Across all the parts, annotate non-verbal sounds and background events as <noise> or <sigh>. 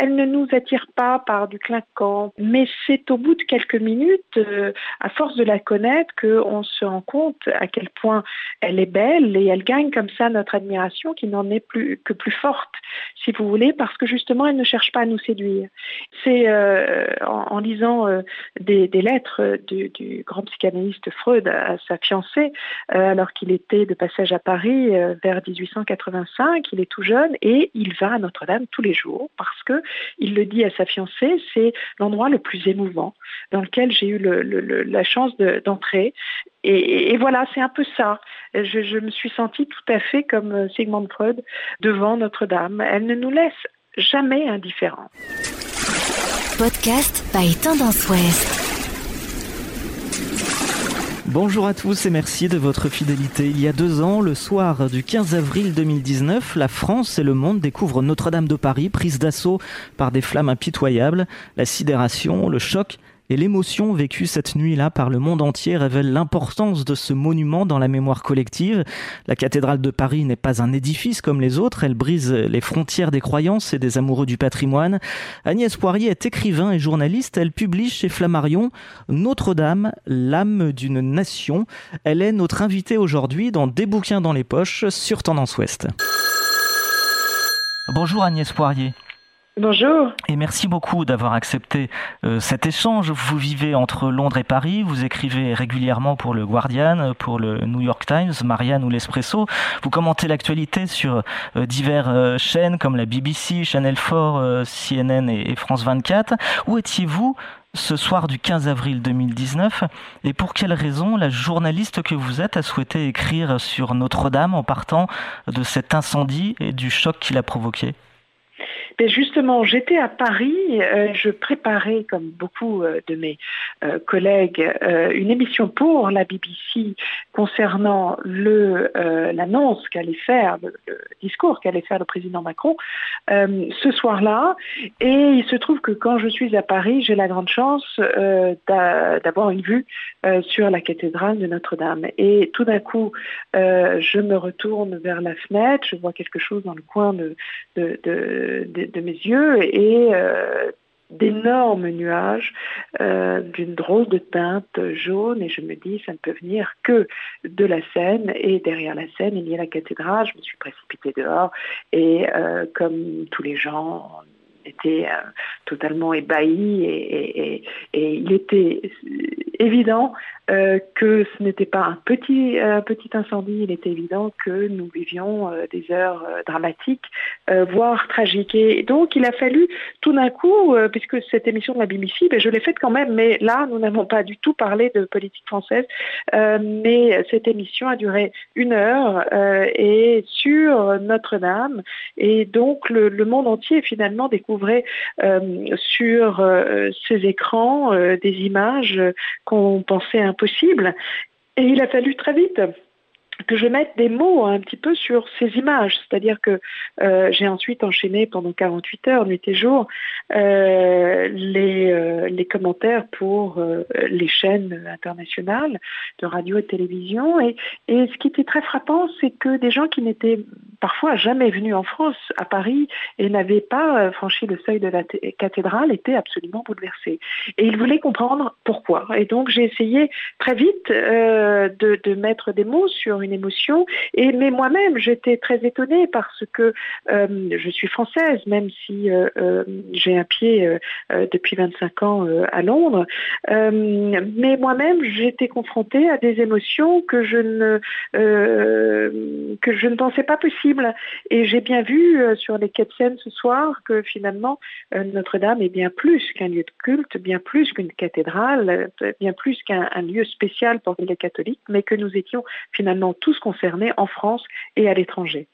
elle ne nous attire pas par du clinquant, mais c'est au bout de quelques minutes, à force de la connaître, qu'on se rend compte à quel point elle est belle et elle gagne comme ça notre admiration qui n'en est plus que plus forte, si vous voulez, parce que justement, elle ne cherche pas à nous séduire. C'est en, lisant des, lettres du, grand psychanalyste Freud à sa fiancée, alors qu'il était de passage à Paris vers 1885, il est tout jeune et il va à Notre-Dame tous les jours parce que il le dit à sa fiancée, c'est l'endroit le plus émouvant dans lequel j'ai eu la chance d'entrer. et, voilà, c'est un peu ça. Je, me suis sentie tout à fait comme Sigmund Freud devant Notre-Dame. Elle ne nous laisse jamais indifférents. Podcast by Tendance. Bonjour à tous et merci de votre fidélité. Il y a deux ans, le soir du 15 avril 2019, la France et le monde découvrent Notre-Dame de Paris, prise d'assaut par des flammes impitoyables. La sidération, le choc et l'émotion vécue cette nuit-là par le monde entier révèle l'importance de ce monument dans la mémoire collective. La cathédrale de Paris n'est pas un édifice comme les autres, elle brise les frontières des croyances et des amoureux du patrimoine. Agnès Poirier est écrivain et journaliste, elle publie chez Flammarion Notre-Dame, l'âme d'une nation. Elle est notre invitée aujourd'hui dans Des bouquins dans les poches sur Tendance Ouest. Bonjour Agnès Poirier. Bonjour. Et merci beaucoup d'avoir accepté euh, cet échange. Vous vivez entre Londres et Paris, vous écrivez régulièrement pour le Guardian, pour le New York Times, Marianne ou l'Espresso. Vous commentez l'actualité sur euh, divers euh, chaînes comme la BBC, Channel 4, CNN et, et France 24. Où étiez-vous ce soir du 15 avril 2019 et pour quelle raison la journaliste que vous êtes a souhaité écrire sur Notre-Dame en partant de cet incendie et du choc qu'il a provoqué? Justement, j'étais à Paris, euh, je préparais, comme beaucoup euh, de mes euh, collègues, une émission pour la BBC concernant l'annonce qu'allait faire, le, discours qu'allait faire le président Macron ce soir-là. Et il se trouve que quand je suis à Paris, j'ai la grande chance d'avoir une vue sur la cathédrale de Notre-Dame. Et tout d'un coup, je me retourne vers la fenêtre, je vois quelque chose dans le coin de, de de mes yeux et euh, d'énormes nuages euh, d'une drôle de teinte jaune. Et je me dis ça ne peut venir que de la Seine. Et derrière la Seine il y a la cathédrale. Je me suis précipitée dehors. Et euh, comme tous les gens était totalement ébahi et, il était évident euh, que ce n'était pas un petit, petit incendie, il était évident que nous vivions euh, des heures euh, dramatiques, voire tragiques. Et donc il a fallu tout d'un coup, puisque cette émission de la BBC, ben, je l'ai faite quand même, mais là nous n'avons pas du tout parlé de politique française, mais cette émission a duré une heure et sur Notre-Dame, et donc le, monde entier finalement découvrait sur ces écrans des images qu'on pensait un possible. Et il a fallu très vite que je mette des mots un petit peu sur ces images. C'est-à-dire que euh, j'ai ensuite enchaîné pendant 48 heures, nuit et jour, euh, les, euh, les, commentaires pour les chaînes internationales de radio et de télévision. Et, ce qui était très frappant, c'est que des gens qui n'étaient parfois jamais venus en France, à Paris, et n'avaient pas franchi le seuil de la cathédrale, étaient absolument bouleversés. Et ils voulaient comprendre pourquoi. Et donc j'ai essayé très vite de mettre des mots sur une émotion. Et mais moi-même, j'étais très étonnée parce que euh, je suis française, même si euh, euh, j'ai un pied depuis 25 ans à Londres. mais moi-même, j'étais confrontée à des émotions que je ne que je ne pensais pas possible. Et j'ai bien vu sur les quais de Seine ce soir que finalement Notre-Dame est bien plus qu'un lieu de culte, bien plus qu'une cathédrale, bien plus qu'un lieu spécial pour les catholiques, mais que nous étions finalement tous concernés en France et à l'étranger.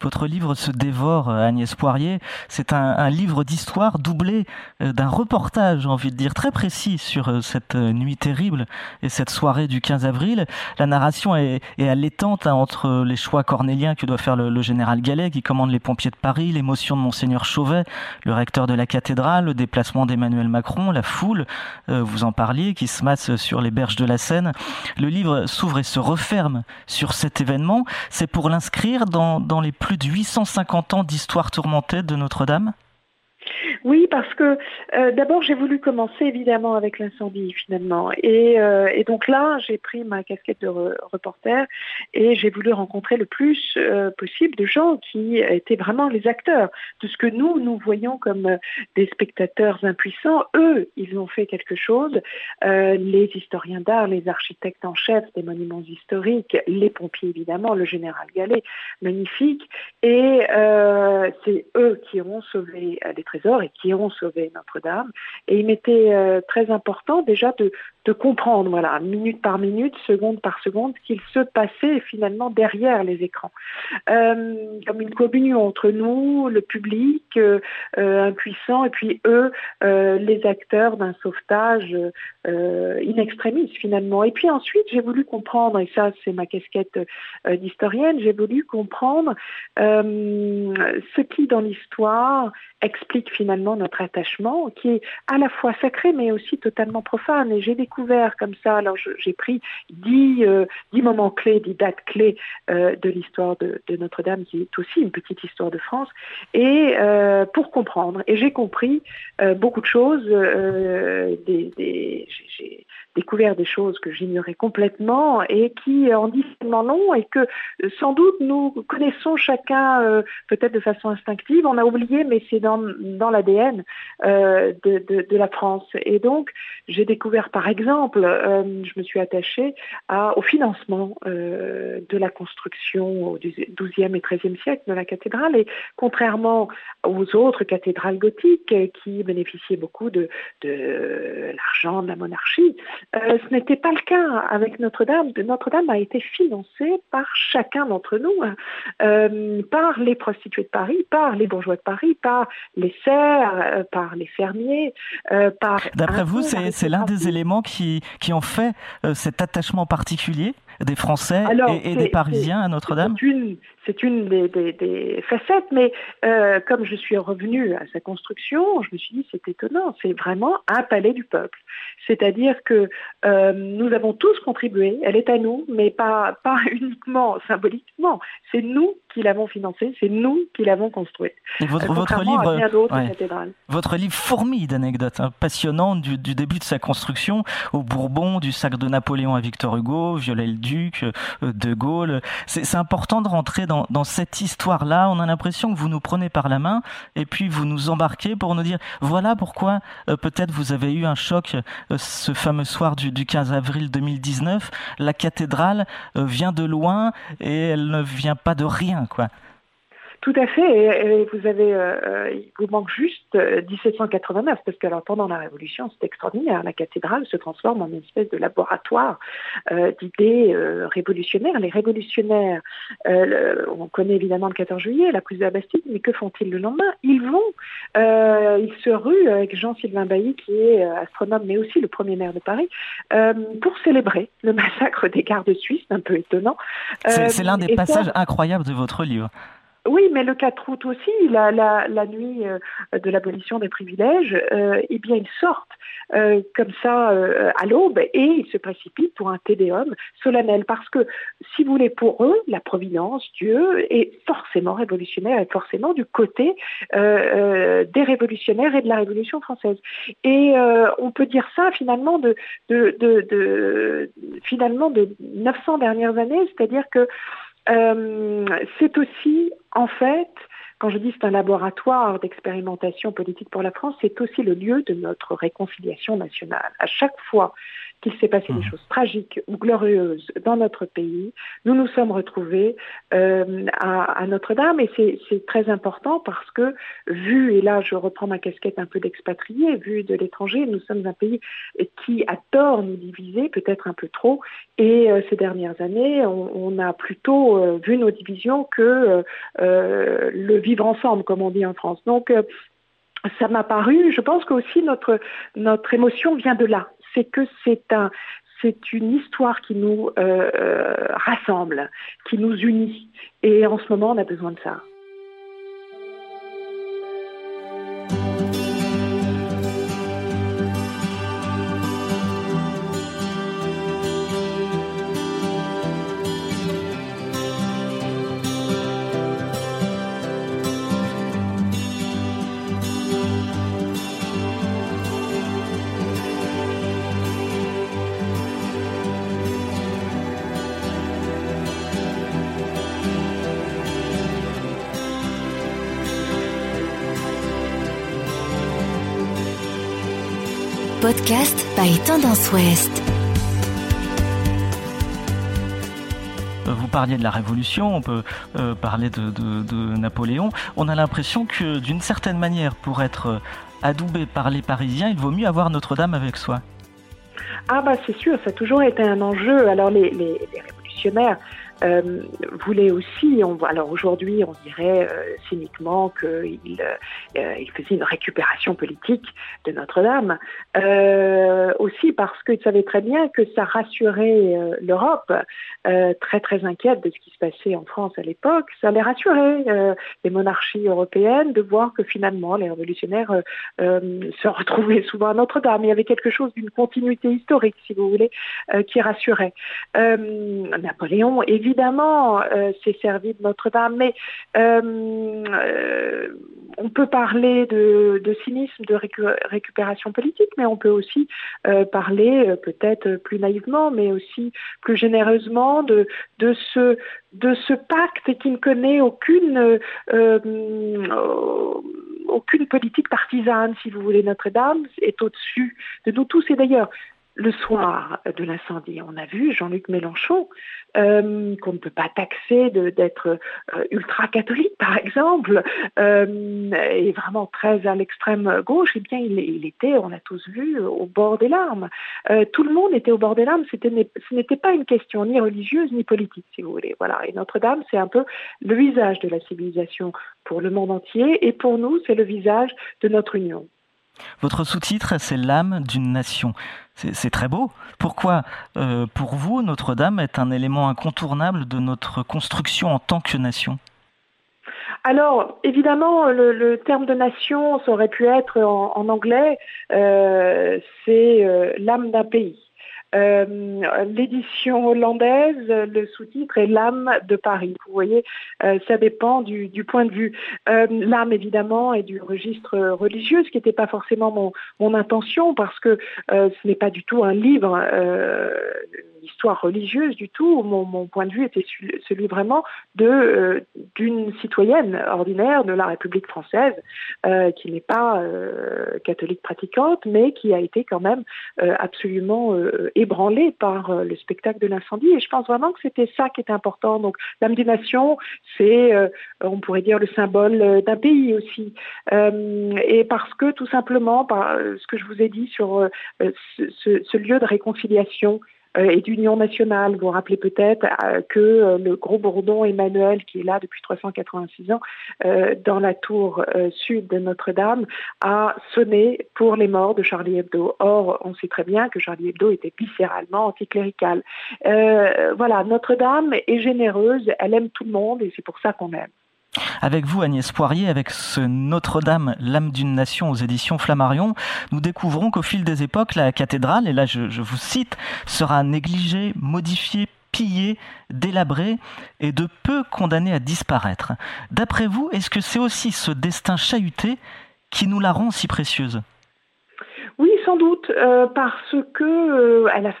Votre livre se dévore, euh, Agnès Poirier. C'est un, livre d'histoire doublé euh, d'un reportage, j'ai envie de dire, très précis sur euh, cette nuit terrible et cette soirée du 15 avril. La narration est, est allaitante hein, entre les choix cornéliens que doit faire le, général Gallet, qui commande les pompiers de Paris, l'émotion de Monseigneur Chauvet, le recteur de la cathédrale, le déplacement d'Emmanuel Macron, la foule, vous en parliez, qui se masse sur les berges de la Seine. Le livre s'ouvre et se referme sur cet événement. C'est pour l'inscrire dans les plus de 850 ans d'histoire tourmentée de Notre-Dame Oui, parce que euh, d'abord j'ai voulu commencer évidemment avec l'incendie finalement. Et, euh, donc là, j'ai pris ma casquette de reporter et j'ai voulu rencontrer le plus euh, possible de gens qui étaient vraiment les acteurs de ce que nous, nous voyons comme des spectateurs impuissants. Eux, ils ont fait quelque chose. les historiens d'art, les architectes en chef des monuments historiques, les pompiers évidemment, le général Gallet, magnifique. Et c'est eux qui ont sauvé les trésors qui ont sauvé Notre-Dame. Et il m'était euh, très important déjà de, de comprendre, voilà, minute par minute, seconde par seconde, ce qu'il se passait finalement derrière les écrans. Euh, comme une communion entre nous, le public euh, euh impuissant, et puis eux, euh, les acteurs d'un sauvetage in extremis finalement. Et puis ensuite, j'ai voulu comprendre, et ça c'est ma casquette d'historienne, j'ai voulu comprendre ce qui dans l'histoire explique finalement notre attachement, qui est à la fois sacré mais aussi totalement profane. Et j'ai comme ça, alors j'ai pris dix, euh, dix, moments clés, dix dates clés euh, de l'histoire de, Notre-Dame, qui est aussi une petite histoire de France, et euh, pour comprendre. Et j'ai compris euh, beaucoup de choses. J'ai découvert des choses que j'ignorais complètement et qui en disent long et que sans doute nous connaissons chacun peut-être de façon instinctive. On a oublié, mais c'est dans, l'ADN de, de, de, la France. Et donc, j'ai découvert par exemple, je me suis attachée à, au financement de la construction au XIIe et XIIIe siècle de la cathédrale. Et contrairement aux autres cathédrales gothiques qui bénéficiaient beaucoup de, de l'argent de la monarchie, euh, ce n'était pas le cas avec Notre-Dame. Notre-Dame a été financée par chacun d'entre nous, hein. euh, par les prostituées de Paris, par les bourgeois de Paris, par les serfs, euh, par les fermiers, euh, par... D'après vous, c'est l'un des éléments qui, qui ont fait euh, cet attachement particulier des Français Alors, et, et des Parisiens à Notre-Dame c'est une des, des, des, facettes, mais euh, comme je suis revenue à sa construction, je me suis dit c'est étonnant, c'est vraiment un palais du peuple. C'est-à-dire que euh, nous avons tous contribué, elle est à nous, mais pas, pas <laughs> uniquement symboliquement, c'est nous qui l'avons financée, c'est nous qui l'avons construite. Votre, euh, votre, livre, ouais. votre livre fourmille d'anecdotes hein, passionnantes du, du, début de sa construction au Bourbon, du sac de Napoléon à Victor Hugo, Viollet-le-Duc, euh, De Gaulle. C'est important de rentrer dans cette histoire-là, on a l'impression que vous nous prenez par la main et puis vous nous embarquez pour nous dire voilà pourquoi euh, peut-être vous avez eu un choc euh, ce fameux soir du, du 15 avril 2019. La cathédrale vient de loin et elle ne vient pas de rien, quoi. Tout à fait. Et, vous avez, euh, il vous manque juste 1789 parce que alors pendant la Révolution, c'est extraordinaire. La cathédrale se transforme en une espèce de laboratoire euh, d'idées euh, révolutionnaires. Les révolutionnaires, le, on connaît évidemment le 14 juillet, la prise de la Bastille, mais que font-ils le lendemain? Ils vont, ils se ruent avec Jean-Sylvain Bailly qui est astronome, mais aussi le premier maire de Paris, pour célébrer le massacre des gardes suisses, un peu étonnant. C'est l'un des passages ça, incroyables de votre livre. Oui, mais le 4 août aussi, la, la, la nuit euh, de l'abolition des privilèges, euh, eh bien, ils sortent euh, comme ça euh, à l'aube et ils se précipitent pour un tédéum solennel. Parce que, si vous voulez, pour eux, la Providence, Dieu, est forcément révolutionnaire, est forcément du côté euh, des révolutionnaires et de la Révolution française. Et on peut dire ça finalement de, de, de, de finalement de 900 dernières années, c'est-à-dire que euh, c'est aussi, en fait, quand je dis c'est un laboratoire d'expérimentation politique pour la France, c'est aussi le lieu de notre réconciliation nationale. À chaque fois qu'il s'est passé mmh. des choses tragiques ou glorieuses dans notre pays, nous nous sommes retrouvés euh, à, à Notre-Dame et c'est très important parce que vu, et là je reprends ma casquette un peu d'expatrié, vu de l'étranger, nous sommes un pays qui a tort nous diviser, peut-être un peu trop, et euh, ces dernières années, on, on a plutôt euh, vu nos divisions que le ensemble, comme on dit en France. Donc, euh, ça m'a paru, je pense qu'aussi notre, notre émotion vient de là c'est que c'est un, c'est une histoire qui nous euh, euh, rassemble, qui nous unit. Et en ce moment, on a besoin de ça. Podcast by Tendance Ouest. Vous parliez de la Révolution, on peut euh, parler de, de, Napoléon. On a l'impression que d'une certaine manière, pour être adoubé par les Parisiens, il vaut mieux avoir Notre-Dame avec soi. Ah bah c'est sûr, ça a toujours été un enjeu. Alors les, les, les révolutionnaires euh, voulait aussi, alors aujourd'hui on dirait euh, cyniquement qu'il euh, il faisait une récupération politique de Notre-Dame, aussi parce qu'il savait très bien que ça rassurait l'Europe, très très inquiète de ce qui se passait en France à l'époque, ça les rassurait les monarchies européennes de voir que finalement les révolutionnaires se retrouvaient souvent à Notre-Dame. Il y avait quelque chose d'une continuité historique, si vous voulez, qui rassurait. Napoléon, évidemment, évidemment, euh, c'est servi de Notre-Dame, mais euh, euh, on peut parler de, cynisme, de récupération politique, mais on peut aussi parler, peut-être plus naïvement, mais aussi plus généreusement, de, de, ce, de ce pacte qui ne connaît aucune aucune politique partisane, si vous voulez. Notre-Dame est au-dessus de nous tous. Et d'ailleurs, le soir de l'incendie, on a vu Jean-Luc Mélenchon, euh, qu'on ne peut pas taxer d'être euh, ultra-catholique, par exemple, euh, et vraiment très à l'extrême gauche, eh bien, il, était, on l'a tous vu, au bord des larmes. tout le monde était au bord des larmes. Ce n'était pas une question ni religieuse ni politique, si vous voulez. Voilà. Et Notre-Dame, c'est un peu le visage de la civilisation pour le monde entier, et pour nous, c'est le visage de notre union. Votre sous-titre, c'est l'âme d'une nation. C'est très beau. Pourquoi, euh, pour vous, Notre-Dame est un élément incontournable de notre construction en tant que nation? Alors, évidemment, le, terme de nation, ça aurait pu être en, anglais, euh, c'est euh, l'âme d'un pays. Euh, l'édition hollandaise, le sous-titre est L'âme de Paris. Vous voyez, euh, ça dépend du, point de vue. Euh, l'âme, évidemment, est du registre religieux, ce qui n'était pas forcément mon, mon, intention, parce que ce n'est pas du tout un livre histoire religieuse du tout. Mon, point de vue était celui vraiment de euh, d'une citoyenne ordinaire de la République française euh, qui n'est pas euh, catholique pratiquante, mais qui a été quand même absolument ébranlée par le spectacle de l'incendie. Et je pense vraiment que c'était ça qui était important. Donc l'âme des nations, c'est, on pourrait dire, le symbole d'un pays aussi. et parce que tout simplement, par ce que je vous ai dit sur ce, lieu de réconciliation et d'union nationale. Vous vous rappelez peut-être euh, que euh, le gros bourdon Emmanuel, qui est là depuis 386 ans, dans la tour sud de Notre-Dame, a sonné pour les morts de Charlie Hebdo. Or, on sait très bien que Charlie Hebdo était viscéralement anticlérical. voilà, Notre-Dame est généreuse, elle aime tout le monde et c'est pour ça qu'on aime. Avec vous, Agnès Poirier, avec ce Notre-Dame, l'âme d'une nation aux éditions Flammarion, nous découvrons qu'au fil des époques, la cathédrale, et là je, vous cite, sera négligée, modifiée, pillée, délabrée et de peu condamnée à disparaître. D'après vous, est-ce que c'est aussi ce destin chahuté qui nous la rend si précieuse? Oui, sans doute, euh, parce que euh, elle, a,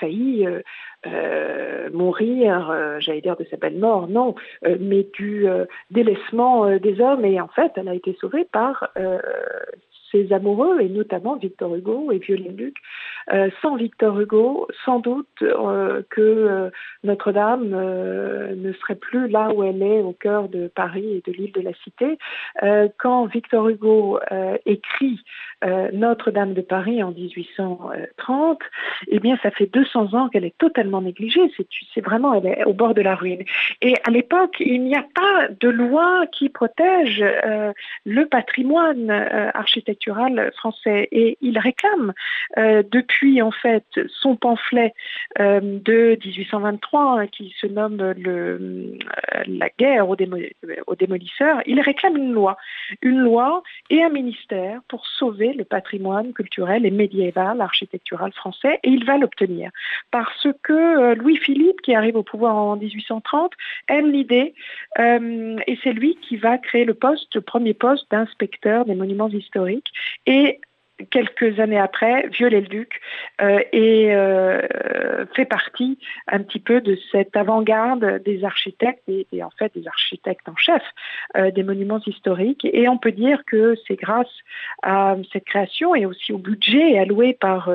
failli euh, euh, mourir, euh, j'allais dire de sa belle mort, non, mais du délaissement des hommes. Et en fait, elle a été sauvée par amoureux, et notamment Victor Hugo et Viollet-le-Duc. sans Victor Hugo, sans doute que Notre-Dame ne serait plus là où elle est, au cœur de Paris et de l'île de la Cité. quand Victor Hugo écrit Notre-Dame de Paris en 1830, eh bien, ça fait 200 ans qu'elle est totalement négligée. C'est vraiment, elle est au bord de la ruine. Et à l'époque, il n'y a pas de loi qui protège euh, le patrimoine euh, architectural français. Et il réclame euh, depuis en fait son pamphlet de 1823 hein, qui se nomme le, la guerre aux, aux démolisseurs. Il réclame une loi, une loi et un ministère pour sauver le patrimoine culturel et médiéval architectural français. Et il va l'obtenir parce que euh, Louis-Philippe, qui arrive au pouvoir en 1830, aime l'idée euh, et c'est lui qui va créer le poste, le premier poste d'inspecteur des monuments historiques. Et quelques années après, Viollet-le-Duc euh, euh, fait partie un petit peu de cette avant-garde des architectes et, en fait des architectes en chef euh, des monuments historiques. Et on peut dire que c'est grâce à cette création et aussi au budget alloué par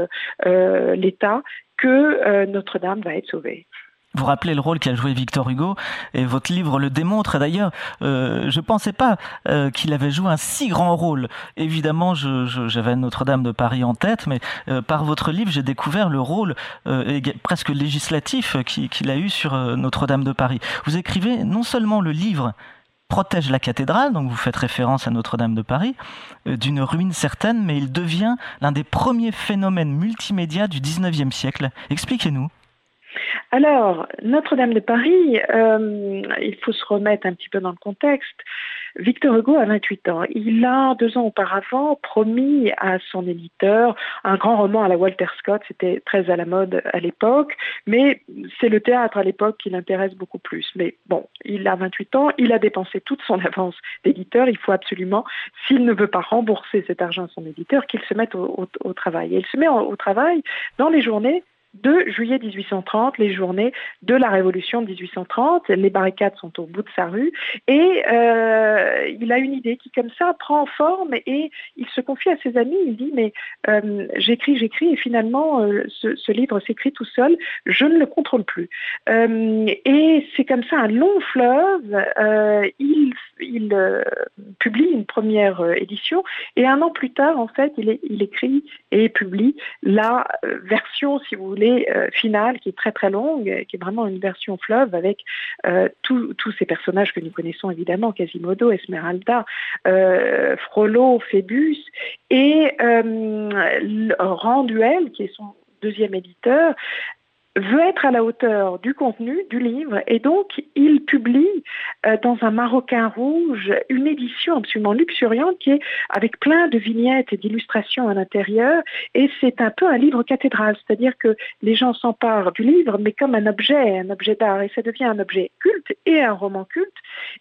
l'État que Notre-Dame va être sauvée. Vous rappelez le rôle qu'a joué Victor Hugo et votre livre le démontre. D'ailleurs, euh, je ne pensais pas euh, qu'il avait joué un si grand rôle. Évidemment, j'avais Notre-Dame de Paris en tête, mais euh, par votre livre, j'ai découvert le rôle presque législatif qu'il a eu sur Notre-Dame de Paris. Vous écrivez non seulement le livre protège la cathédrale, donc vous faites référence à Notre-Dame de Paris, d'une ruine certaine, mais il devient l'un des premiers phénomènes multimédia du 19e siècle. Expliquez-nous. Alors, Notre-Dame de Paris, euh, il faut se remettre un petit peu dans le contexte. Victor Hugo a 28 ans. Il a, deux ans auparavant, promis à son éditeur un grand roman à la Walter Scott. C'était très à la mode à l'époque, mais c'est le théâtre à l'époque qui l'intéresse beaucoup plus. Mais bon, il a 28 ans, il a dépensé toute son avance d'éditeur. Il faut absolument, s'il ne veut pas rembourser cet argent à son éditeur, qu'il se mette au, travail. Et il se met au travail dans les journées de juillet 1830, les journées de la Révolution de 1830. Les barricades sont au bout de sa rue et euh, il a une idée qui, comme ça, prend forme et il se confie à ses amis. Il dit mais euh, j'écris, j'écris et finalement euh, ce, livre s'écrit tout seul. Je ne le contrôle plus. et c'est comme ça un long fleuve. il, publie une première édition et un an plus tard, en fait, il écrit et publie la version, si vous voulez euh, finale qui est très très longue, qui est vraiment une version fleuve avec euh, tous ces personnages que nous connaissons évidemment, Quasimodo, Esmeralda, euh, Frollo, Phébus, et Randuel, qui est son deuxième éditeur, veut être à la hauteur du contenu du livre et donc il publie euh, dans un marocain rouge une édition absolument luxuriante qui est avec plein de vignettes et d'illustrations à l'intérieur et c'est un peu un livre cathédrale, c'est-à-dire que les gens s'emparent du livre mais comme un objet, un objet d'art et ça devient un objet culte et un roman culte.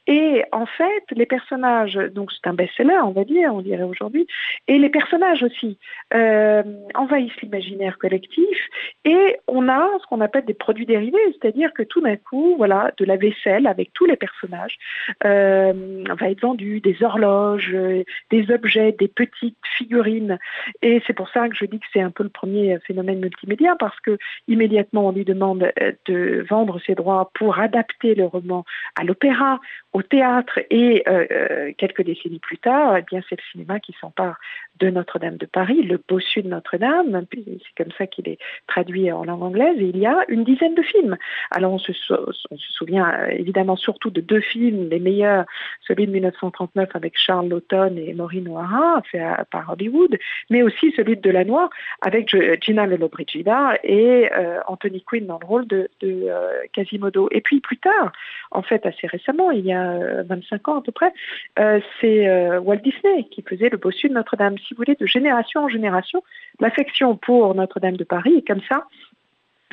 Et en fait les personnages, donc c'est un best-seller on va dire, on dirait aujourd'hui, et les personnages aussi euh, envahissent l'imaginaire collectif et on a ce qu'on appelle des produits dérivés, c'est-à-dire que tout d'un coup, voilà, de la vaisselle avec tous les personnages euh, va être vendu, des horloges, euh, des objets, des petites figurines. Et c'est pour ça que je dis que c'est un peu le premier phénomène multimédia, parce que immédiatement on lui demande euh, de vendre ses droits pour adapter le roman à l'opéra, au théâtre, et quelques décennies plus tard, eh bien c'est le cinéma qui s'empare de Notre-Dame de Paris, le bossu de Notre-Dame, c'est comme ça qu'il est traduit en langue anglaise, et il y a une dizaine de films. Alors on se, souvient euh, évidemment surtout de deux films, les meilleurs, celui de 1939 avec Charles Lawton et Maureen O'Hara, fait euh, par Hollywood, mais aussi celui de Delanois avec Gina Lollobrigida et euh, Anthony Quinn dans le rôle de, Quasimodo. Et puis plus tard, en fait assez récemment, il y a 25 ans à peu près, c'est Walt Disney qui faisait le bossu de Notre-Dame si vous voulez, de génération en génération. L'affection pour Notre-Dame de Paris est comme ça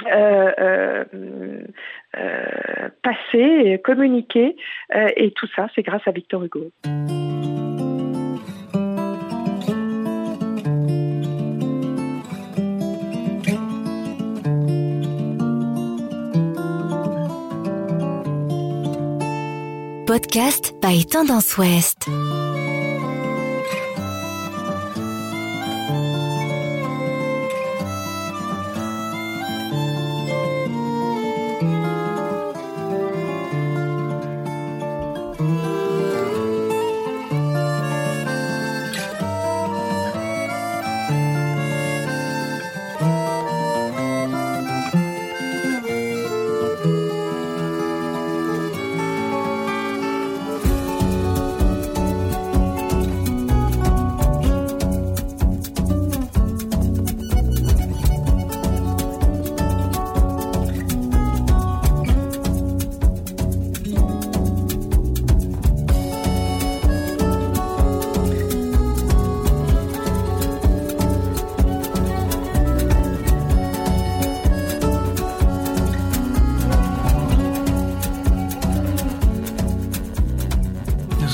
euh, euh, euh, communiqué, et tout ça, c'est grâce à Victor Hugo. Podcast by Tendance Ouest.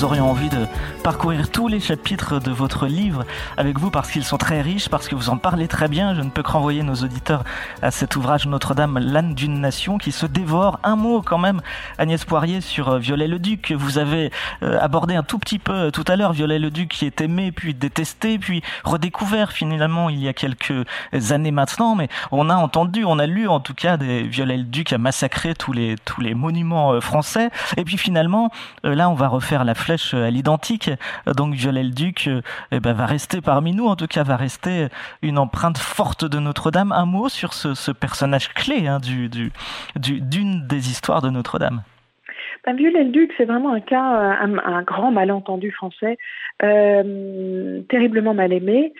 Aurions envie de parcourir tous les chapitres de votre livre avec vous parce qu'ils sont très riches, parce que vous en parlez très bien. Je ne peux que renvoyer nos auditeurs à cet ouvrage Notre-Dame, l'âne d'une nation qui se dévore. Un mot quand même, Agnès Poirier, sur euh, Viollet-le-Duc. Vous avez euh, abordé un tout petit peu euh, tout à l'heure Viollet-le-Duc qui est aimé, puis détesté, puis redécouvert finalement il y a quelques années maintenant. Mais on a entendu, on a lu en tout cas des Viollet-le-Duc a massacré tous les, tous les monuments français. Et puis finalement, là on va refaire la flèche à l'identique. Donc Viollet-le-Duc eh ben, va rester parmi nous, en tout cas va rester une empreinte forte de Notre-Dame. Un mot sur ce, personnage clé hein, du, d'une des histoires de Notre-Dame. Ben, Viollet-le-Duc, c'est vraiment un cas, un, grand malentendu français, euh, terriblement mal aimé,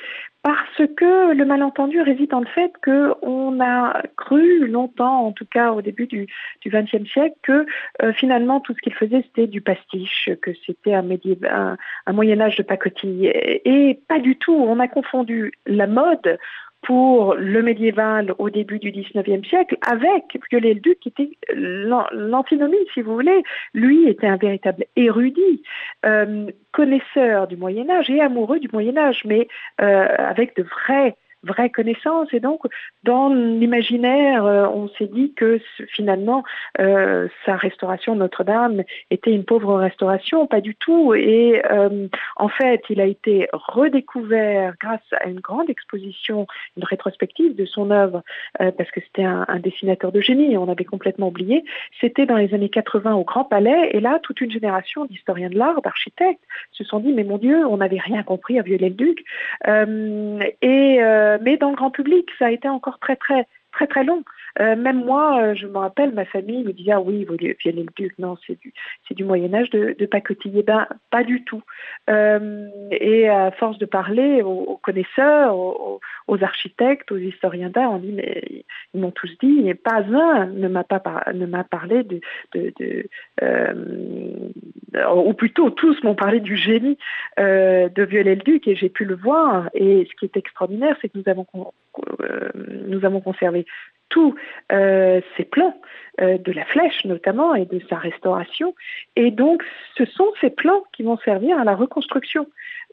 parce que le malentendu réside dans le fait qu'on a cru longtemps, en tout cas au début du XXe siècle, que euh, finalement tout ce qu'il faisait c'était du pastiche, que c'était un, Moyen Âge de pacotille. Et pas du tout. On a confondu la mode pour le médiéval au début du XIXe siècle avec Viollet-le-Duc qui était l'antinomie, si vous voulez. Lui était un véritable érudit, euh, connaisseur du Moyen Âge et amoureux du Moyen Âge, mais euh, avec de vrais vraie connaissance. Et donc, dans l'imaginaire, euh, on s'est dit que finalement, euh, sa restauration Notre-Dame était une pauvre restauration, pas du tout. Et euh, en fait, il a été redécouvert grâce à une grande exposition, une rétrospective de son œuvre, parce que c'était un, dessinateur de génie, on avait complètement oublié. C'était dans les années 80 au Grand Palais, et là, toute une génération d'historiens de l'art, d'architectes, se sont dit, mais mon Dieu, on n'avait rien compris à Viollet-le-Duc. et mais dans le grand public, ça a été encore très très très très long. Euh, même moi, euh, je me rappelle, ma famille me disait ah oui, Viollet-le-Duc, non, c'est du du Moyen Âge de, de pacotiller. Ben pas du tout. et à force de parler aux, connaisseurs, aux, architectes, aux historiens d'art, on dit mais ils m'ont tous dit, et pas un ne m'a pas parlé de, ou plutôt tous m'ont parlé du génie euh, de Viollet-le-Duc et j'ai pu le voir. Et ce qui est extraordinaire, c'est que euh, nous avons conservé tous euh, ces plans, de la flèche notamment et de sa restauration. Et donc, ce sont ces plans qui vont servir à la reconstruction.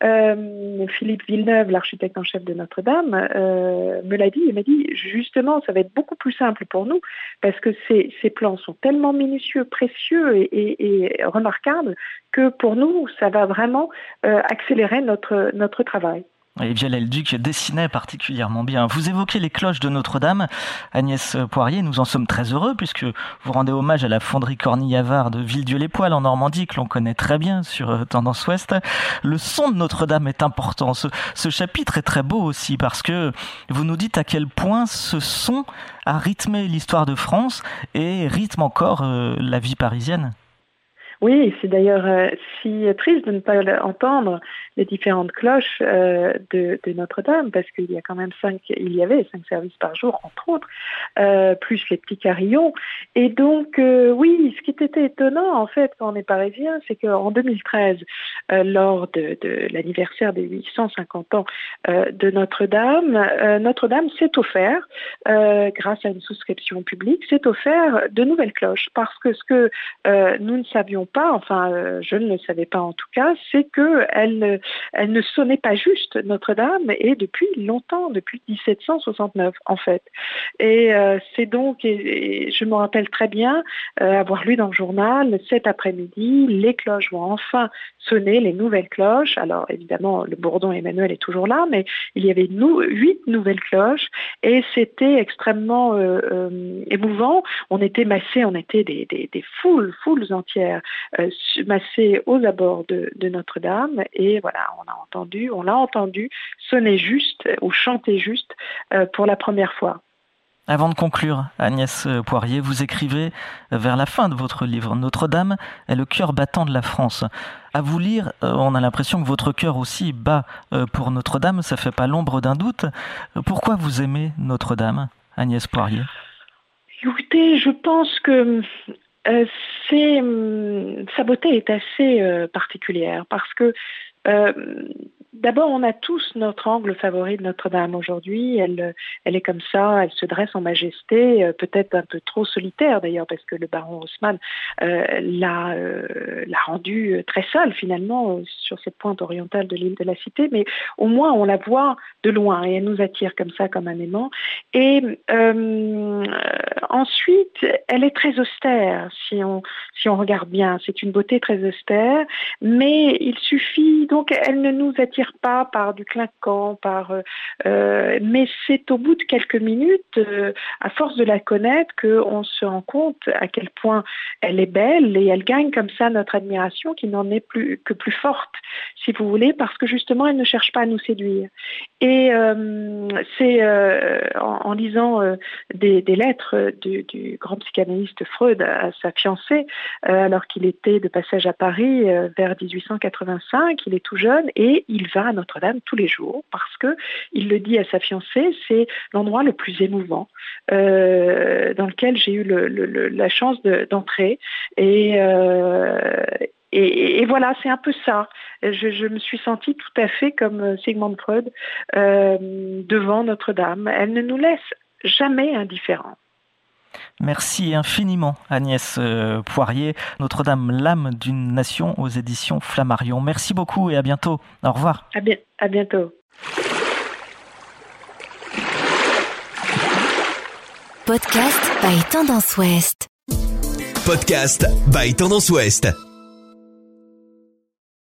Euh, Philippe Villeneuve, l'architecte en chef de Notre-Dame, euh, me l'a dit. Il m'a dit justement, ça va être beaucoup plus simple pour nous parce que ces, plans sont tellement minutieux, précieux et, remarquables que pour nous, ça va vraiment euh, accélérer notre, notre travail. Et Viollet-le-Duc dessinait particulièrement bien. Vous évoquez les cloches de Notre-Dame, Agnès Poirier, nous en sommes très heureux puisque vous rendez hommage à la fonderie Cornille-Avard de Villedieu-les-Poils en Normandie que l'on connaît très bien sur euh, Tendance Ouest. Le son de Notre-Dame est important. Ce, ce chapitre est très beau aussi parce que vous nous dites à quel point ce son a rythmé l'histoire de France et rythme encore euh, la vie parisienne. Oui, c'est d'ailleurs euh, si triste de ne pas entendre les différentes cloches euh, de, Notre-Dame, parce qu'il y a quand même cinq, il y avait cinq services par jour, entre autres, euh, plus les petits carillons. Et donc, oui, ce qui était étonnant, en fait, quand on est parisien, c'est qu'en 2013, euh, lors de, de l'anniversaire des 850 ans de Notre-Dame, Notre-Dame s'est offert, grâce à une souscription publique, s'est offert de nouvelles cloches, parce que ce que nous ne savions pas, enfin euh, je ne le savais pas en tout cas, c'est que elle, ne sonnait pas juste Notre-Dame et depuis longtemps, depuis 1769 en fait. Et euh, c'est donc, je me rappelle très bien euh, avoir lu dans le journal cet après-midi, les cloches vont enfin sonner, les nouvelles cloches. Alors évidemment, le bourdon Emmanuel est toujours là, mais il y avait huit nouvelles cloches et c'était extrêmement émouvant. On était massés, on était des, foules, foules entières massé aux abords de, Notre-Dame et voilà, on a entendu, on l'a entendu sonner juste ou chanter juste euh, pour la première fois. Avant de conclure, Agnès Poirier, vous écrivez vers la fin de votre livre Notre-Dame est le cœur battant de la France. À vous lire, euh, on a l'impression que votre cœur aussi bat pour Notre-Dame, ça fait pas l'ombre d'un doute. Pourquoi vous aimez Notre-Dame, Agnès Poirier? Écoutez, je pense que euh, hum, sa beauté est assez euh, particulière parce que euh, D'abord, on a tous notre angle favori de Notre-Dame aujourd'hui. Elle, elle est comme ça, elle se dresse en majesté, euh, peut-être un peu trop solitaire d'ailleurs, parce que le baron Haussmann euh, l'a, euh, l'a rendue très seule finalement sur cette pointe orientale de l'île de la Cité, mais au moins on la voit de loin et elle nous attire comme ça, comme un aimant. Et ensuite, elle est très austère si on, si on regarde bien. C'est une beauté très austère, mais il suffit, donc elle ne nous attire pas par du clinquant, par, euh, euh, mais c'est au bout de quelques minutes, euh, à force de la connaître, qu'on se rend compte à quel point elle est belle et elle gagne comme ça notre admiration qui n'en est plus que plus forte, si vous voulez, parce que justement elle ne cherche pas à nous séduire. Et c'est en, lisant des, lettres du, du, grand psychanalyste Freud à sa fiancée, alors qu'il était de passage à Paris vers 1885, il est tout jeune et il à Notre-Dame tous les jours parce que il le dit à sa fiancée, c'est l'endroit le plus émouvant euh, dans lequel j'ai eu la chance d'entrer euh, et, et, voilà, c'est un peu ça. Je, me suis sentie tout à fait comme Sigmund Freud euh, devant Notre-Dame. Elle ne nous laisse jamais indifférents. Merci infiniment Agnès euh, Poirier, Notre-Dame, l'âme d'une nation aux éditions Flammarion. Merci beaucoup et à bientôt. Au revoir. À, à bientôt. Podcast by Tendance Ouest. Podcast by Tendance Ouest.